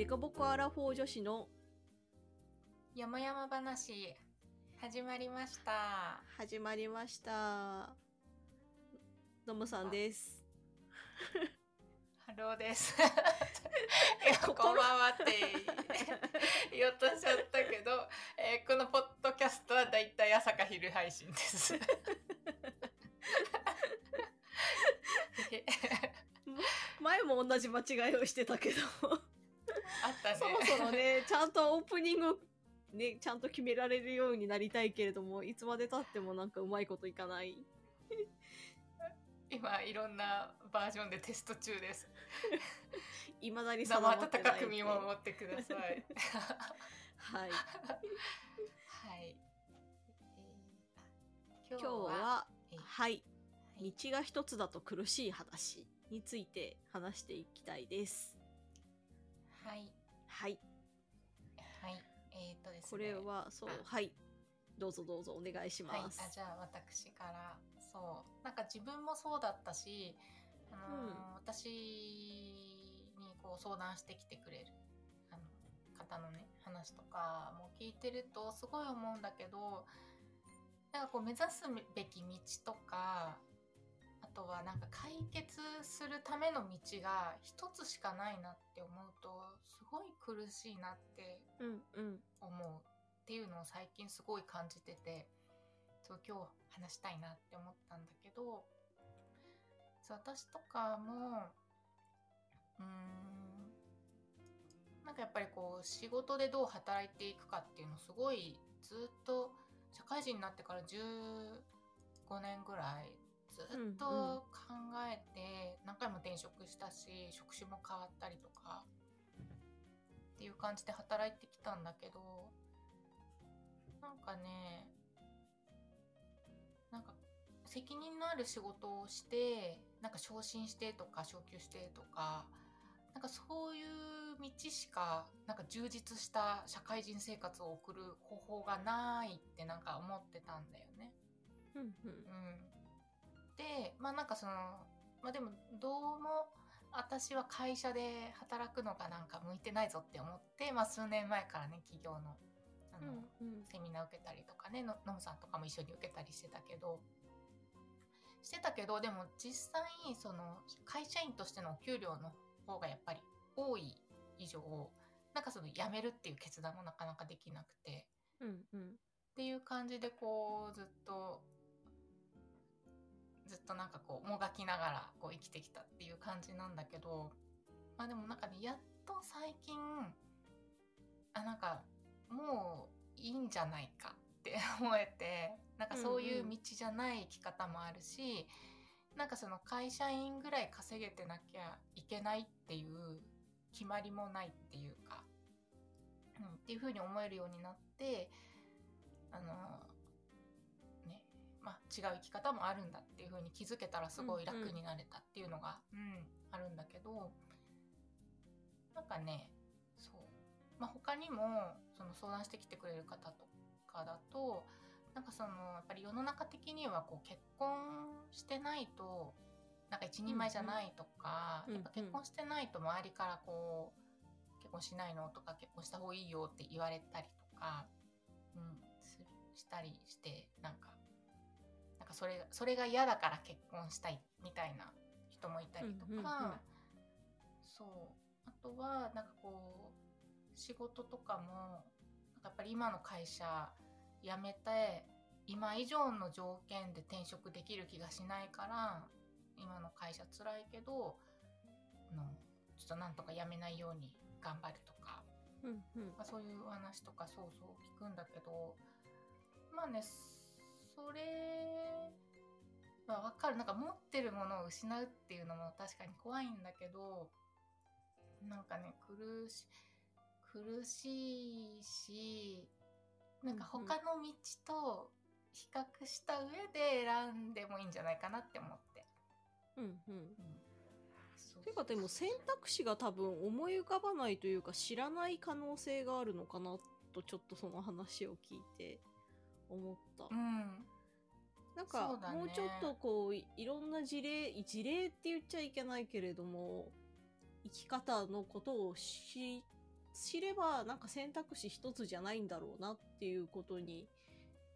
デコボコアラフォー女子の。山々話始まりました。始まりました。のむさんです。ハローです。こんばんはって 言おうとしちゃったけど、えーこのポッドキャストはだいたい朝か昼配信です。前も同じ間違いをしてたけど、あったねそろそろね、ちゃんとオープニング、ね、ちゃんと決められるようになりたいけれども、いつまで経ってもなんかうまいこといかない。今いろんなバージョンでテスト中ですいまだに生定まってない温かく見守ってくださいはい。はい、えー今日今日は。はい道が一つだと苦しい話について話していきたいです。はいはい。はい。えーっとですね。これは、そう、あ。はい。どうぞどうぞお願いしはい、ます。あじゃあ私から。そう。なんか自分もそうだったし、あのーうん。私にこう相談してきてくれるあの方のね話とかも聞いてるとすごい思うんだけどなんかこう目指すべき道とかあとはなんか解決するための道が一つしかないなって思うとすごい苦しいなって。思うっていうのを最近すごい感じててそう今日話したいなって思ったんだけど私とかもうーんなんかやっぱりこう仕事でどう働いていくかっていうのすごいずっと社会人になってから15年ぐらいずっと考えて何回も転職したし職種も変わったりとかっていう感じで働いてきたんだけどなんかねなんか責任のある仕事をしてなんか昇進してとか昇給してとかなんかそういう道しかなんか充実した社会人生活を送る方法がないってなんか思ってたんだよね。うんうん。うん、でまあなんかそのまあでもどうも私は会社で働くのがなんか向いてないぞって思って、まあ、数年前からね企業のあの、うんうんセミナー受けたりとかねのノムさんとかも一緒に受けたりしてたけどしてたけどでも実際その会社員としてのお給料の方がやっぱり多い以上なんかその辞めるっていう決断もなかなかできなくて。うんうんっていう感じでこうずっとずっとなんかこうもがきながらこう生きてきたっていう感じなんだけどまあでもなんかねやっと最近あなんかもういいんじゃないかって 思えてなんかそういう道じゃない生き方もあるし、なんかその会社員ぐらい稼げてなきゃいけないっていう決まりもないっていうか、うん、っていうふうに思えるようになってあのまあ違う生き方もあるんだっていう風に気づけたらすごい楽になれたっていうのが、うんあるんだけどなんかねそう、まあ、他にもその相談してきてくれる方とかだとなんかそのやっぱり世の中的にはこう結婚してないとなんか一人前じゃないとか、うんうん。やっぱ結婚してないと周りからこう結婚しないのとか結婚した方がいいよって言われたりとか、うん、するしたりしてなんかなんかそれそれが嫌だから結婚したいみたいな人もいたりとか、うんうんうん。そう。あとはなんかこう仕事とかもやっぱり今の会社辞めて今以上の条件で転職できる気がしないから今の会社辛いけどあのちょっとなんとか辞めないように頑張るとか。うんうん。まあ、そういう話とかそうそう聞くんだけどまあねそれは分かる。なんか持ってるものを失うっていうのも確かに怖いんだけどなんかね苦し苦しいしなんか他の道と比較した上で選んでもいいんじゃないかなって思って。うんうん。うん。そう。てかでも選択肢が多分思い浮かばないというか知らない可能性があるのかなとちょっとその話を聞いて思った。うんなんそうだね。かもうちょっとこういいろんな事例事例って言っちゃいけないけれども生き方のことを知っ知ればなんか選択肢一つじゃないんだろうなっていうことに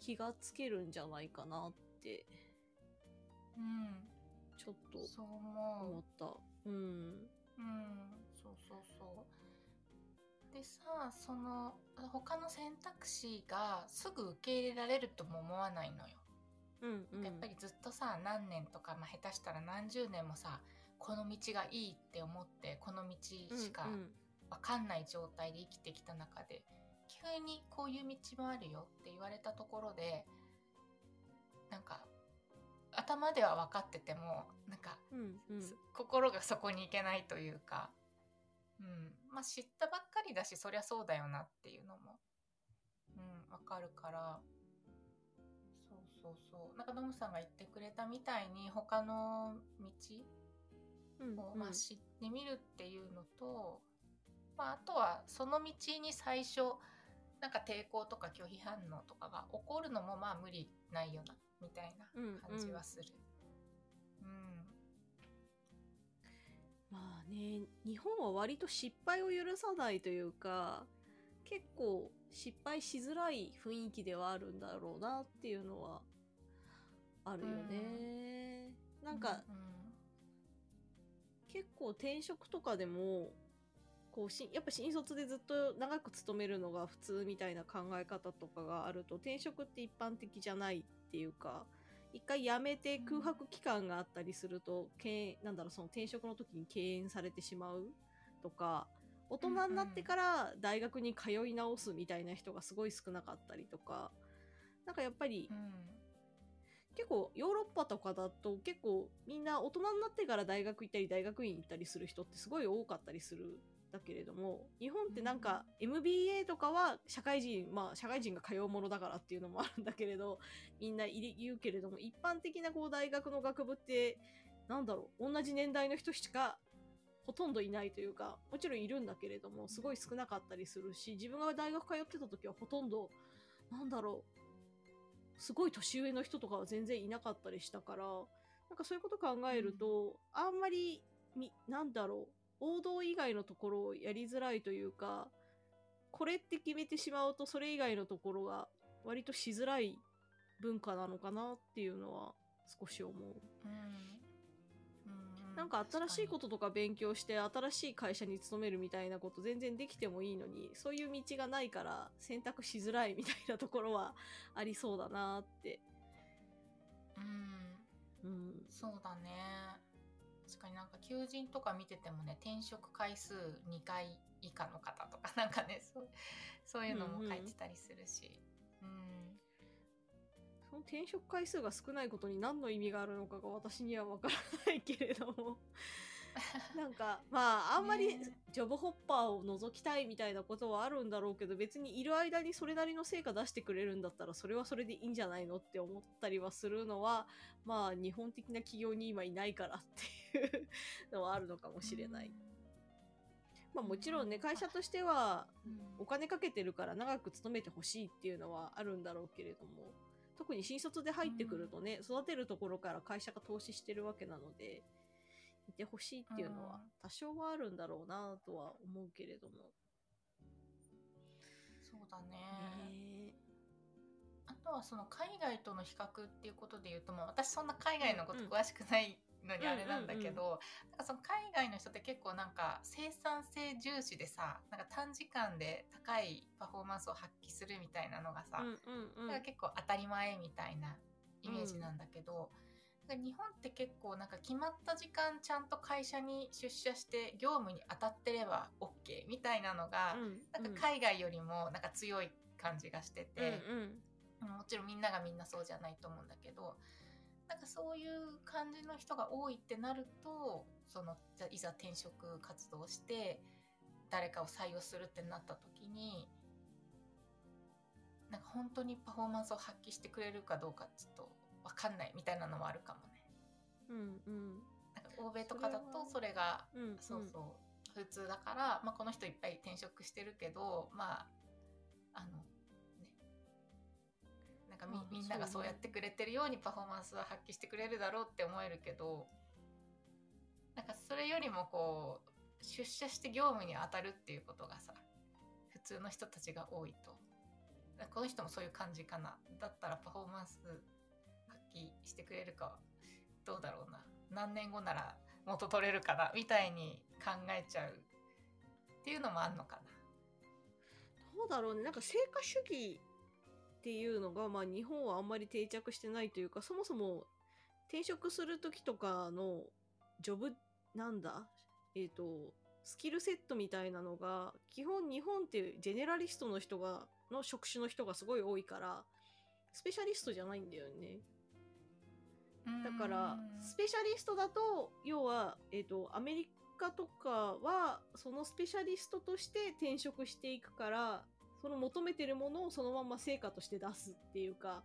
気がつけるんじゃないかなってうん。ちょっとそう思った。うん。うん。そうそうそう。でさその他の選択肢がすぐ受け入れられるとも思わないのようんうん。やっぱりずっとさ何年とか、まあ、下手したら何十年もさこの道がいいって思ってこの道しか分かんない状態で生きてきた中で急にこういう道もあるよって言われたところでなんか頭では分かっててもなんか、うんうん。す心がそこに行けないというか、うん、まあ知ったばっかりだしそりゃそうだよなっていうのも、うん、分かるからそうそう。なんかノムさんが言ってくれたみたいに他の道うんを、まあ、知ってみるっていうのと、まあ、あとはその道に最初なんか抵抗とか拒否反応とかが起こるのもまあ無理ないよなみたいな感じはする。うん。まあね日本は割と失敗を許さないというか結構失敗しづらい雰囲気ではあるんだろうなっていうのはあるよね。なんか、うん結構転職とかでもこうしやっぱ新卒でずっと長く勤めるのが普通みたいな考え方とかがあると転職って一般的じゃないっていうか一回辞めて空白期間があったりすると、けんなんだろうその転職の時に敬遠されてしまうとか大人になってから大学に通い直すみたいな人がすごい少なかったりとかなんかやっぱりうん。結構ヨーロッパとかだと結構みんな大人になってから大学行ったり大学院行ったりする人ってすごい多かったりするだけれども日本ってなんか MBA とかは社会人まあ社会人が通うものだからっていうのもあるんだけれどみんな言うけれども一般的なこう大学の学部ってなんだろう同じ年代の人しかほとんどいないというかもちろんいるんだけれどもすごい少なかったりするし自分が大学通ってた時はほとんどなんだろうすごい年上の人とかは全然いなかったりしたから、なんかそういうこと考えると、あんまり、み、なんだろう、王道以外のところをやりづらいというか、これって決めてしまうと、それ以外のところが割としづらい文化なのかなっていうのは少し思う。うんなんか新しいこととか勉強して新しい会社に勤めるみたいなこと全然できてもいいのにそういう道がないから選択しづらいみたいなところはありそうだなって。うん。うん。そうだね。確かになんか求人とか見ててもね転職回数2回以下の方とかなんかねそうそういうのも書いてたりするし、うんその転職回数が少ないことに何の意味があるのかが私には分からないけれども。なんかまああんまりねジョブホッパーを覗きたいみたいなことはあるんだろうけど別にいる間にそれなりの成果出してくれるんだったらそれはそれでいいんじゃないのって思ったりはするのはまあ日本的な企業に今いないからっていうのはあるのかもしれない。まあもちろんね会社としてはうん。お金かけてるから長く勤めてほしいっていうのはあるんだろうけれども特に新卒で入ってくるとね、育てるところから会社が投資してるわけなのでいてほしいっていうのはうん。多少はあるんだろうなとは思うけれども、そうだね。ねあとはその海外との比較っていうことで言うともう私そんな海外のこと詳しくないのにあれなんだけうんど、なんかその海外の人って結構なんか生産性重視でさなんか短時間で高いパフォーマンスを発揮するみたいなのがさ、うん結構当たり前みたいなイメージなんだけど、日本って結構なんか決まった時間ちゃんと会社に出社して業務に当たってれば OK みたいなのが、うん。なんか海外よりもなんか強い感じがしてて、うんうんもちろんみんながみんなそうじゃないと思うんだけどなんかそういう感じの人が多いってなるとそのいざ転職活動して誰かを採用するってなった時になんか本当にパフォーマンスを発揮してくれるかどうかちょっと分かんないみたいなのもあるかもね。うんうんなんか欧米とかだとそれがうんそうそう普通だから、まあ、この人いっぱい転職してるけどまああのかみ,、まあみんながそうねそうやってくれてるようにパフォーマンスは発揮してくれるだろうって思えるけどなんかそれよりもこう出社して業務に当たるっていうことがさ普通の人たちが多いと。この人もそういう感じかな。だったらパフォーマンス発揮してくれるかどうだろうな。何年後なら元取れるかなみたいに考えちゃうっていうのもあんのかな。どうだろうね。なんか成果主義っていうのが、まあ、日本はあんまり定着してないというかそもそも転職する時とかのジョブなんだえっ、とスキルセットみたいなのが基本日本ってジェネラリストの人がの職種の人がすごい多いからスペシャリストじゃないんだよね。だからスペシャリストだと要は、えーと、アメリカとかはそのスペシャリストとして転職していくからその求めてるものをそのまま成果として出すっていうか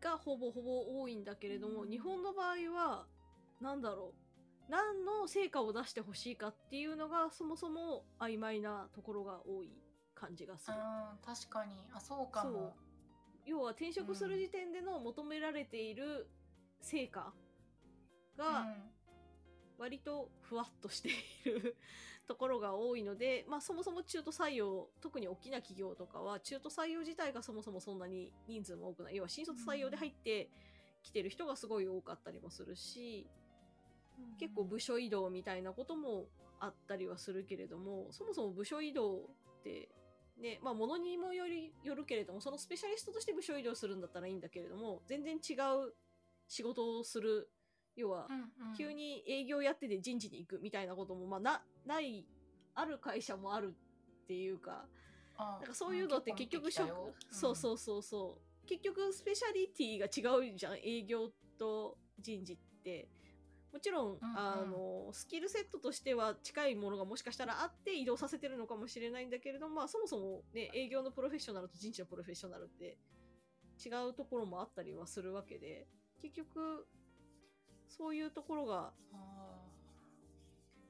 がほぼほぼ多いんだけれども、日本の場合は何だろう。何の成果を出してほしいかっていうのがそもそも曖昧なところが多い感じがする。確かに。あそうかも。要は転職する時点での求められている成果が割とふわっとしている ところが多いので、まあ、そもそも中途採用特に大きな企業とかは中途採用自体がそもそもそんなに人数も多くない。要は新卒採用で入ってきてる人がすごい多かったりもするし、結構部署移動みたいなこともあったりはするけれどもそもそも部署移動ってね、まあ、ものにもよりよるけれども、そのスペシャリストとして部署移動するんだったらいいんだけれども、全然違う仕事をする、要は、急に営業やってて人事に行くみたいなことも、まあ、な、ない、ある会社もあるっていうか、なんかそういうのって結局職、うん、そうそうそうそう。結局スペシャリティが違うじゃん、営業と人事って。もちろん、うんうん、あのスキルセットとしては近いものがもしかしたらあって移動させてるのかもしれないんだけれども、まあ、そもそも、ね、営業のプロフェッショナルと人事のプロフェッショナルって違うところもあったりはするわけで結局そういうところが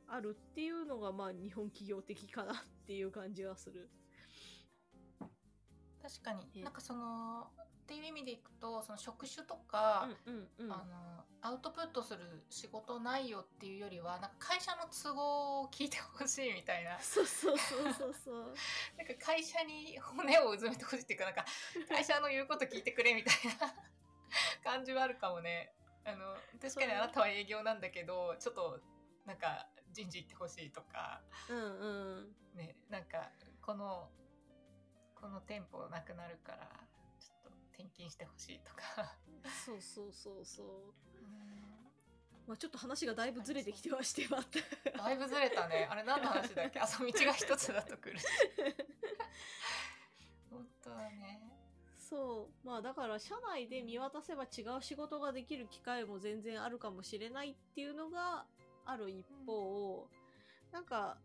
あるっていうのがまあ日本企業的かなっていう感じはする。確かに。なんかそのっていう意味でいくとその職種とか、うんうんうん、あのアウトプットする仕事内容っていうよりはなんか会社の都合を聞いてほしいみたいな。そうそうそうそうそう。なんか会社に骨をうずめてほしいっていうかなんか会社の言うこと聞いてくれみたいな感じはあるかもねあの確かにあなたは営業なんだけどちょっとなんか人事行ってほしいとか、うんうん。ね、なんかこのこの店舗なくなるから転勤してほしいとか。そうそうそうそう。まあ、ちょっと話がだいぶずれてきてはしてまった。だいぶずれたね。あれ何の話だっけ？あそう道が一つだとくる 本当はねそう。まあだから社内で見渡せば違う仕事ができる機会も全然あるかもしれないっていうのがある一方、うん、なんか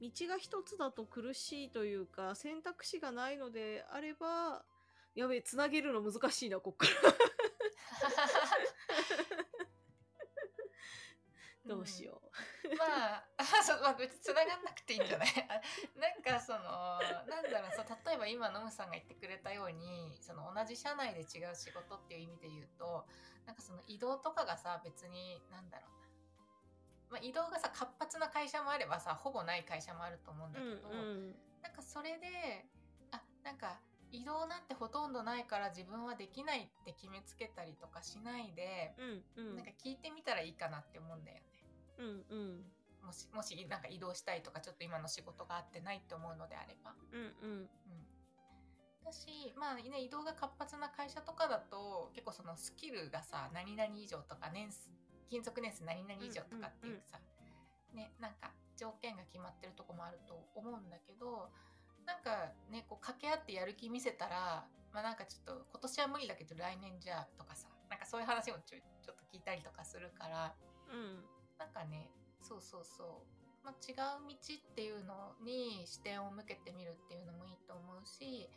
道が一つだと苦しいというか選択肢がないのであればやべえ、つなげるの難しいな、こっから。どうしよう。うん、まあ、あ そう、まあ、別に繋がんなくていいんじゃない？なんかその、なんだろう、そう例えば今、ノムさんが言ってくれたように、その同じ社内で違う仕事っていう意味で言うと、なんかその移動とかがさ、別に、なんだろうな。まあ、移動がさ、活発な会社もあればさ、ほぼない会社もあると思うんだけど、うんうん、なんかそれで、あ、なんか、移動なんてほとんどないから自分はできないって決めつけたりとかしないで、うんうん、なんか聞いてみたらいいかなって思うんだよね。うんうん、もしもしなんか移動したいとかちょっと今の仕事があってないって思うのであれば。うんうん。うん、だしまあね移動が活発な会社とかだと結構そのスキルがさ何々以上とか年数勤続年数何々以上とかっていうさ、ねなんか条件が決まってるとこもあると思うんだけどなんかねこう掛け合ってやる気見せたらまあなんかちょっと今年は無理だけど来年じゃとかさなんかそういう話もちょちょっと聞いたりとかするから、うん、なんかねそうそうそう、まあ、違う道っていうのに視点を向けてみるっていうのもいいと思うし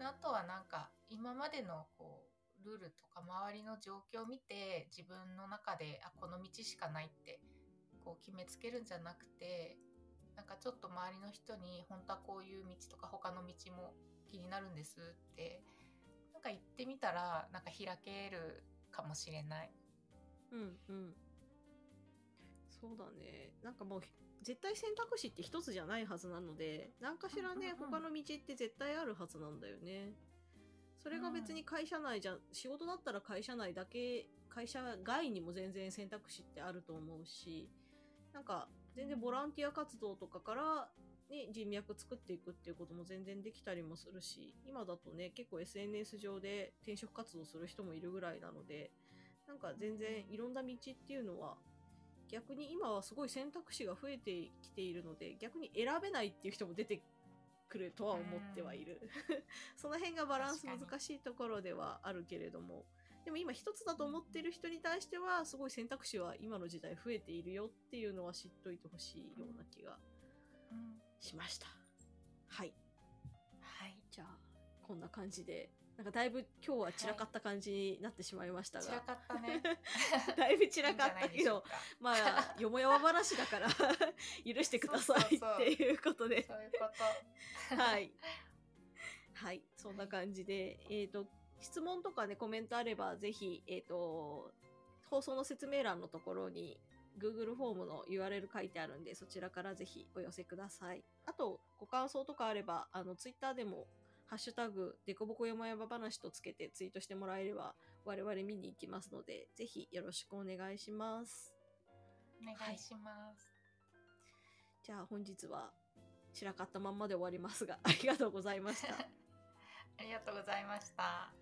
あとはなんか今までのこうルールとか周りの状況を見て自分の中であこの道しかないってこう決めつけるんじゃなくてなんかちょっと周りの人に本当はこういう道とか他の道も気になるんですってなんか言ってみたらなんか開けるかもしれない。うんうん。そうだね。なんかもう絶対選択肢って一つじゃないはずなので何かしらね、うんうんうん他の道って絶対あるはずなんだよね。それが別に会社内じゃ、仕事だったら会社内だけ会社外にも全然選択肢ってあると思うしなんか全然ボランティア活動とかから、ね、人脈作っていくっていうことも全然できたりもするし今だとね結構 SNS 上で転職活動する人もいるぐらいなのでなんか全然いろんな道っていうのは逆に今はすごい選択肢が増えてきているので逆に選べないっていう人も出てくるとは思ってはいる。その辺がバランス難しいところではあるけれどもでも今一つだと思ってる人に対してはすごい選択肢は今の時代増えているよっていうのは知っといてほしいような気がうんしました。はい。はいじゃあこんな感じでなんかだいぶ今日は散らかった感じになってしまいましたが、散らかったね。だいぶ散らかったけどまあよもやま話だから 許してくださいっていうことで。そういうこと。はい。はい。そんな感じで、えっ、と、質問とかね、コメントあれば、ぜひ、えっ、と、放送の説明欄のところに、Google フォームの URL 書いてあるんで、そちらからぜひお寄せください。あと、ご感想とかあれば、あの、Twitter でも、ハッシュタグ、デコボコ山々話とつけてツイートしてもらえれば、我々見に行きますので、ぜひよろしくお願いします。お願いします、じゃあ本日は散らかったまんまで終わりますが、ありがとうございました。ありがとうございました